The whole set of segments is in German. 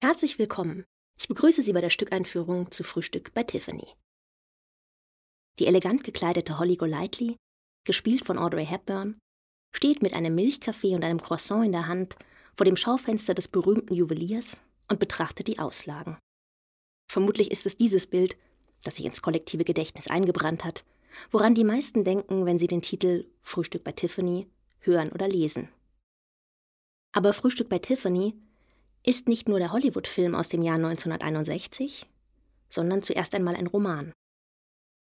Herzlich willkommen. Ich begrüße Sie bei der Stückeinführung zu Frühstück bei Tiffany. Die elegant gekleidete Holly Golightly, gespielt von Audrey Hepburn, steht mit einem Milchkaffee und einem Croissant in der Hand vor dem Schaufenster des berühmten Juweliers und betrachtet die Auslagen. Vermutlich ist es dieses Bild, das sich ins kollektive Gedächtnis eingebrannt hat, woran die meisten denken, wenn sie den Titel Frühstück bei Tiffany hören oder lesen. Aber Frühstück bei Tiffany ist nicht nur der Hollywood-Film aus dem Jahr 1961, sondern zuerst einmal ein Roman.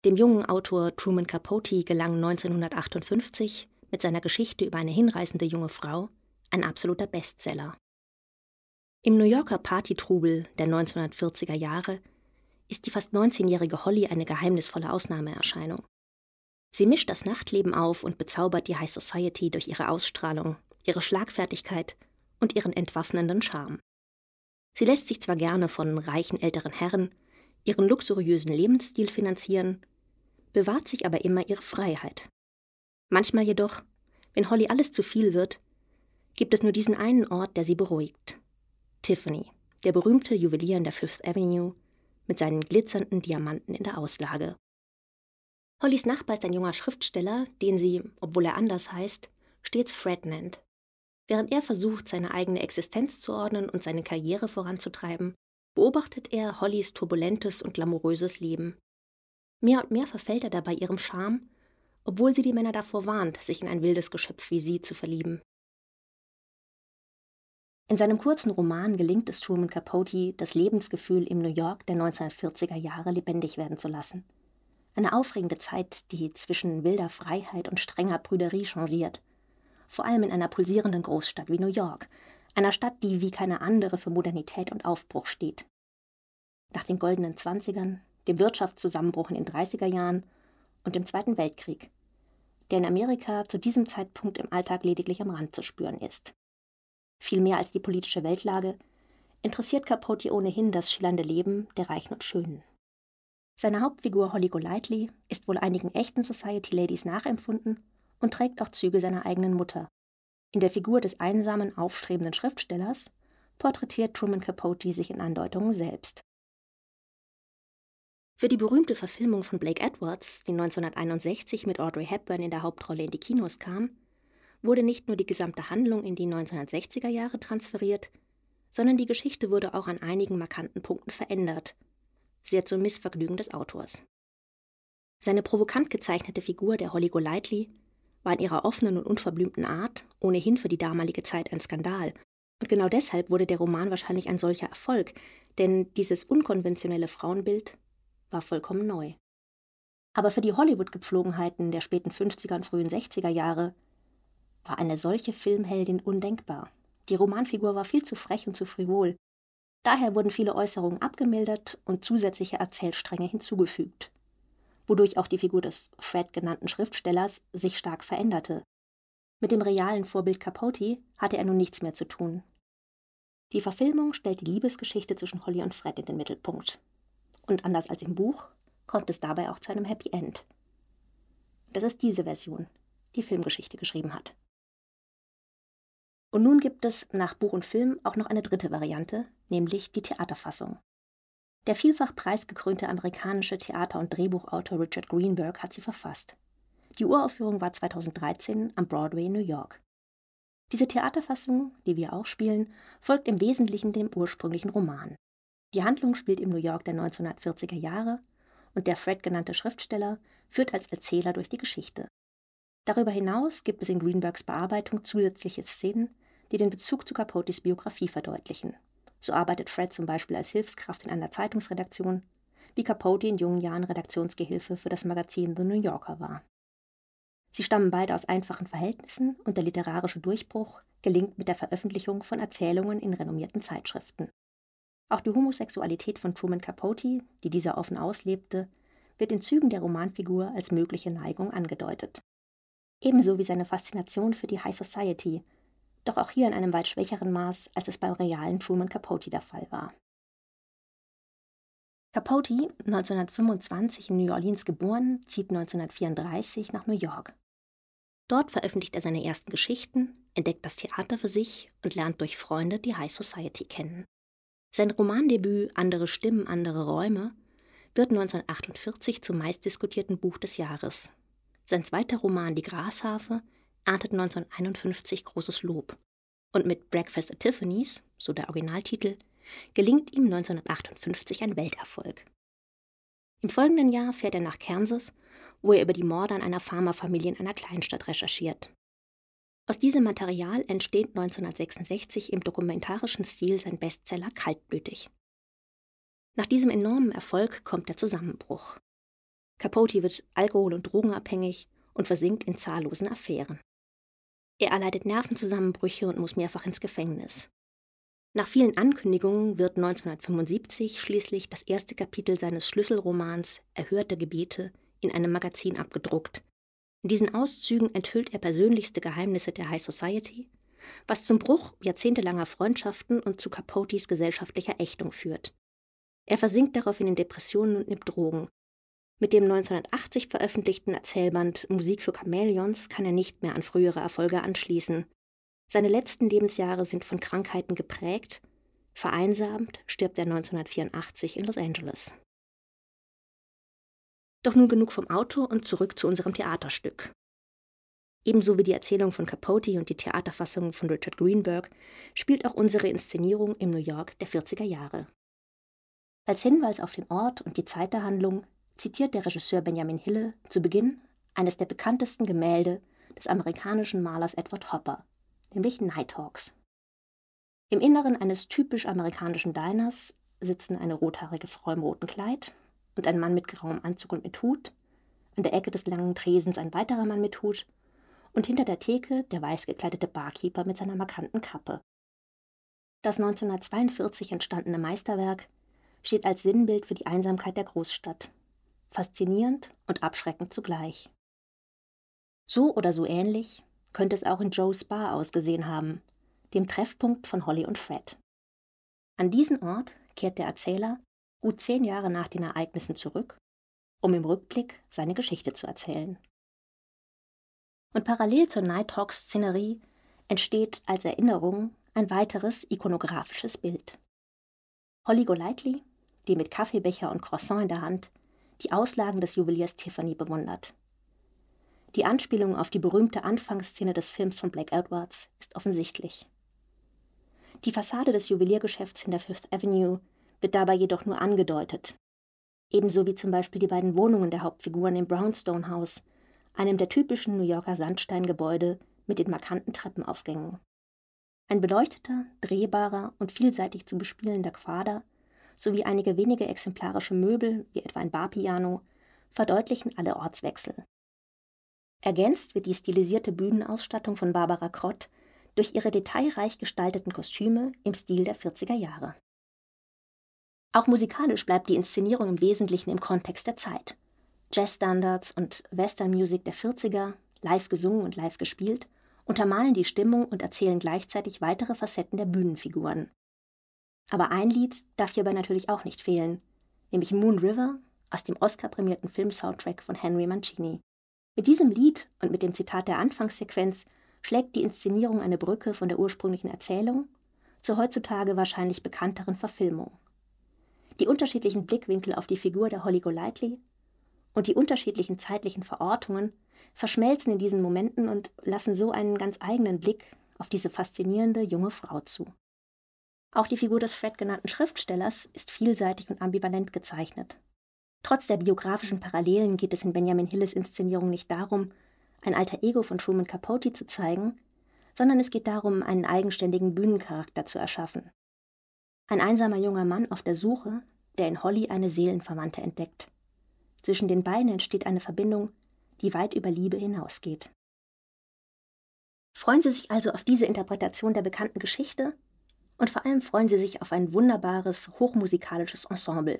Dem jungen Autor Truman Capote gelang 1958 mit seiner Geschichte über eine hinreißende junge Frau ein absoluter Bestseller. Im New Yorker Partytrubel der 1940er Jahre ist die fast 19-jährige Holly eine geheimnisvolle Ausnahmeerscheinung. Sie mischt das Nachtleben auf und bezaubert die High Society durch ihre Ausstrahlung, ihre Schlagfertigkeit und ihren entwaffnenden Charme. Sie lässt sich zwar gerne von reichen älteren Herren ihren luxuriösen Lebensstil finanzieren, bewahrt sich aber immer ihre Freiheit. Manchmal jedoch, wenn Holly alles zu viel wird, gibt es nur diesen einen Ort, der sie beruhigt. Tiffany, der berühmte Juwelier in der Fifth Avenue, mit seinen glitzernden Diamanten in der Auslage. Hollys Nachbar ist ein junger Schriftsteller, den sie, obwohl er anders heißt, stets Fred nennt. Während er versucht, seine eigene Existenz zu ordnen und seine Karriere voranzutreiben, beobachtet er Hollys turbulentes und glamouröses Leben. Mehr und mehr verfällt er dabei ihrem Charme, obwohl sie die Männer davor warnt, sich in ein wildes Geschöpf wie sie zu verlieben. In seinem kurzen Roman gelingt es Truman Capote, das Lebensgefühl im New York der 1940er Jahre lebendig werden zu lassen. Eine aufregende Zeit, die zwischen wilder Freiheit und strenger Prüderie changiert – vor allem in einer pulsierenden Großstadt wie New York, einer Stadt, die wie keine andere für Modernität und Aufbruch steht. Nach den goldenen Zwanzigern, dem Wirtschaftszusammenbruch in den 30er Jahren und dem Zweiten Weltkrieg, der in Amerika zu diesem Zeitpunkt im Alltag lediglich am Rand zu spüren ist. Viel mehr als die politische Weltlage interessiert Capote ohnehin das schillernde Leben der Reichen und Schönen. Seine Hauptfigur Holly Golightly ist wohl einigen echten Society Ladies nachempfunden und trägt auch Züge seiner eigenen Mutter. In der Figur des einsamen, aufstrebenden Schriftstellers porträtiert Truman Capote sich in Andeutungen selbst. Für die berühmte Verfilmung von Blake Edwards, die 1961 mit Audrey Hepburn in der Hauptrolle in die Kinos kam, wurde nicht nur die gesamte Handlung in die 1960er Jahre transferiert, sondern die Geschichte wurde auch an einigen markanten Punkten verändert, sehr zum Missvergnügen des Autors. Seine provokant gezeichnete Figur der Holly Golightly war in ihrer offenen und unverblümten Art ohnehin für die damalige Zeit ein Skandal. Und genau deshalb wurde der Roman wahrscheinlich ein solcher Erfolg, denn dieses unkonventionelle Frauenbild war vollkommen neu. Aber für die Hollywood-Gepflogenheiten der späten 50er und frühen 60er Jahre war eine solche Filmheldin undenkbar. Die Romanfigur war viel zu frech und zu frivol. Daher wurden viele Äußerungen abgemildert und zusätzliche Erzählstränge hinzugefügt wodurch auch die Figur des Fred genannten Schriftstellers sich stark veränderte. Mit dem realen Vorbild Capote hatte er nun nichts mehr zu tun. Die Verfilmung stellt die Liebesgeschichte zwischen Holly und Fred in den Mittelpunkt. Und anders als im Buch kommt es dabei auch zu einem Happy End. Das ist diese Version, die Filmgeschichte geschrieben hat. Und nun gibt es nach Buch und Film auch noch eine dritte Variante, nämlich die Theaterfassung. Der vielfach preisgekrönte amerikanische Theater- und Drehbuchautor Richard Greenberg hat sie verfasst. Die Uraufführung war 2013 am Broadway in New York. Diese Theaterfassung, die wir auch spielen, folgt im Wesentlichen dem ursprünglichen Roman. Die Handlung spielt im New York der 1940er Jahre und der Fred genannte Schriftsteller führt als Erzähler durch die Geschichte. Darüber hinaus gibt es in Greenbergs Bearbeitung zusätzliche Szenen, die den Bezug zu Capotes Biografie verdeutlichen. So arbeitet Fred zum Beispiel als Hilfskraft in einer Zeitungsredaktion, wie Capote in jungen Jahren Redaktionsgehilfe für das Magazin The New Yorker war. Sie stammen beide aus einfachen Verhältnissen und der literarische Durchbruch gelingt mit der Veröffentlichung von Erzählungen in renommierten Zeitschriften. Auch die Homosexualität von Truman Capote, die dieser offen auslebte, wird in Zügen der Romanfigur als mögliche Neigung angedeutet. Ebenso wie seine Faszination für die High Society doch auch hier in einem weit schwächeren Maß, als es beim realen Truman Capote der Fall war. Capote, 1925 in New Orleans geboren, zieht 1934 nach New York. Dort veröffentlicht er seine ersten Geschichten, entdeckt das Theater für sich und lernt durch Freunde die High Society kennen. Sein Romandebüt Andere Stimmen, andere Räume wird 1948 zum meistdiskutierten Buch des Jahres. Sein zweiter Roman Die Grasharfe erntet 1951 großes Lob. Und mit Breakfast at Tiffany's, so der Originaltitel, gelingt ihm 1958 ein Welterfolg. Im folgenden Jahr fährt er nach Kansas, wo er über die Morde an einer Pharmafamilie in einer Kleinstadt recherchiert. Aus diesem Material entsteht 1966 im dokumentarischen Stil sein Bestseller Kaltblütig. Nach diesem enormen Erfolg kommt der Zusammenbruch. Capote wird alkohol- und drogenabhängig und versinkt in zahllosen Affären. Er erleidet Nervenzusammenbrüche und muss mehrfach ins Gefängnis. Nach vielen Ankündigungen wird 1975 schließlich das erste Kapitel seines Schlüsselromans Erhörte Gebete in einem Magazin abgedruckt, in diesen Auszügen enthüllt er persönlichste Geheimnisse der High Society, was zum Bruch jahrzehntelanger Freundschaften und zu Capotis gesellschaftlicher Ächtung führt. Er versinkt daraufhin in Depressionen und nimmt Drogen. Mit dem 1980 veröffentlichten Erzählband Musik für Chamäleons kann er nicht mehr an frühere Erfolge anschließen. Seine letzten Lebensjahre sind von Krankheiten geprägt. Vereinsamt stirbt er 1984 in Los Angeles. Doch nun genug vom Auto und zurück zu unserem Theaterstück. Ebenso wie die Erzählung von Capote und die Theaterfassung von Richard Greenberg spielt auch unsere Inszenierung im New York der 40er Jahre. Als Hinweis auf den Ort und die Zeit der Handlung zitiert der Regisseur Benjamin Hille zu Beginn eines der bekanntesten Gemälde des amerikanischen Malers Edward Hopper, nämlich Nighthawks. Im Inneren eines typisch amerikanischen Diners sitzen eine rothaarige Frau im roten Kleid, und ein Mann mit grauem Anzug und mit Hut, an der Ecke des langen Tresens ein weiterer Mann mit Hut und hinter der Theke der weiß gekleidete Barkeeper mit seiner markanten Kappe. Das 1942 entstandene Meisterwerk steht als Sinnbild für die Einsamkeit der Großstadt, faszinierend und abschreckend zugleich. So oder so ähnlich könnte es auch in Joe's Bar ausgesehen haben, dem Treffpunkt von Holly und Fred. An diesen Ort kehrt der Erzähler gut zehn Jahre nach den Ereignissen zurück, um im Rückblick seine Geschichte zu erzählen. Und parallel zur Nighthawk-Szenerie entsteht als Erinnerung ein weiteres ikonografisches Bild. Holly Golightly, die mit Kaffeebecher und Croissant in der Hand die Auslagen des Juweliers Tiffany bewundert. Die Anspielung auf die berühmte Anfangsszene des Films von Black Edwards ist offensichtlich. Die Fassade des Juweliergeschäfts in der Fifth Avenue wird dabei jedoch nur angedeutet. Ebenso wie zum Beispiel die beiden Wohnungen der Hauptfiguren im Brownstone House, einem der typischen New Yorker Sandsteingebäude mit den markanten Treppenaufgängen. Ein beleuchteter, drehbarer und vielseitig zu bespielender Quader sowie einige wenige exemplarische Möbel, wie etwa ein Barpiano, verdeutlichen alle Ortswechsel. Ergänzt wird die stilisierte Bühnenausstattung von Barbara Krott durch ihre detailreich gestalteten Kostüme im Stil der 40er Jahre. Auch musikalisch bleibt die Inszenierung im Wesentlichen im Kontext der Zeit. Jazzstandards und Western-Musik der 40er, live gesungen und live gespielt, untermalen die Stimmung und erzählen gleichzeitig weitere Facetten der Bühnenfiguren. Aber ein Lied darf hierbei natürlich auch nicht fehlen, nämlich Moon River aus dem Oscar-prämierten Filmsoundtrack von Henry Mancini. Mit diesem Lied und mit dem Zitat der Anfangssequenz schlägt die Inszenierung eine Brücke von der ursprünglichen Erzählung zur heutzutage wahrscheinlich bekannteren Verfilmung die unterschiedlichen Blickwinkel auf die Figur der Holly Golightly und die unterschiedlichen zeitlichen Verortungen verschmelzen in diesen Momenten und lassen so einen ganz eigenen Blick auf diese faszinierende junge Frau zu. Auch die Figur des Fred genannten Schriftstellers ist vielseitig und ambivalent gezeichnet. Trotz der biografischen Parallelen geht es in Benjamin Hilles Inszenierung nicht darum, ein alter Ego von Truman Capote zu zeigen, sondern es geht darum, einen eigenständigen Bühnencharakter zu erschaffen, ein einsamer junger Mann auf der Suche, der in Holly eine Seelenverwandte entdeckt. Zwischen den beiden entsteht eine Verbindung, die weit über Liebe hinausgeht. Freuen Sie sich also auf diese Interpretation der bekannten Geschichte und vor allem freuen Sie sich auf ein wunderbares, hochmusikalisches Ensemble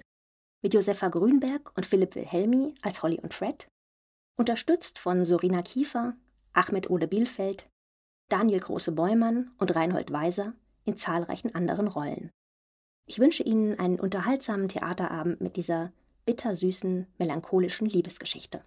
mit Josefa Grünberg und Philipp Wilhelmi als Holly und Fred, unterstützt von Sorina Kiefer, Ahmed Ole Bielfeld, Daniel Große-Beumann und Reinhold Weiser in zahlreichen anderen Rollen. Ich wünsche Ihnen einen unterhaltsamen Theaterabend mit dieser bittersüßen, melancholischen Liebesgeschichte.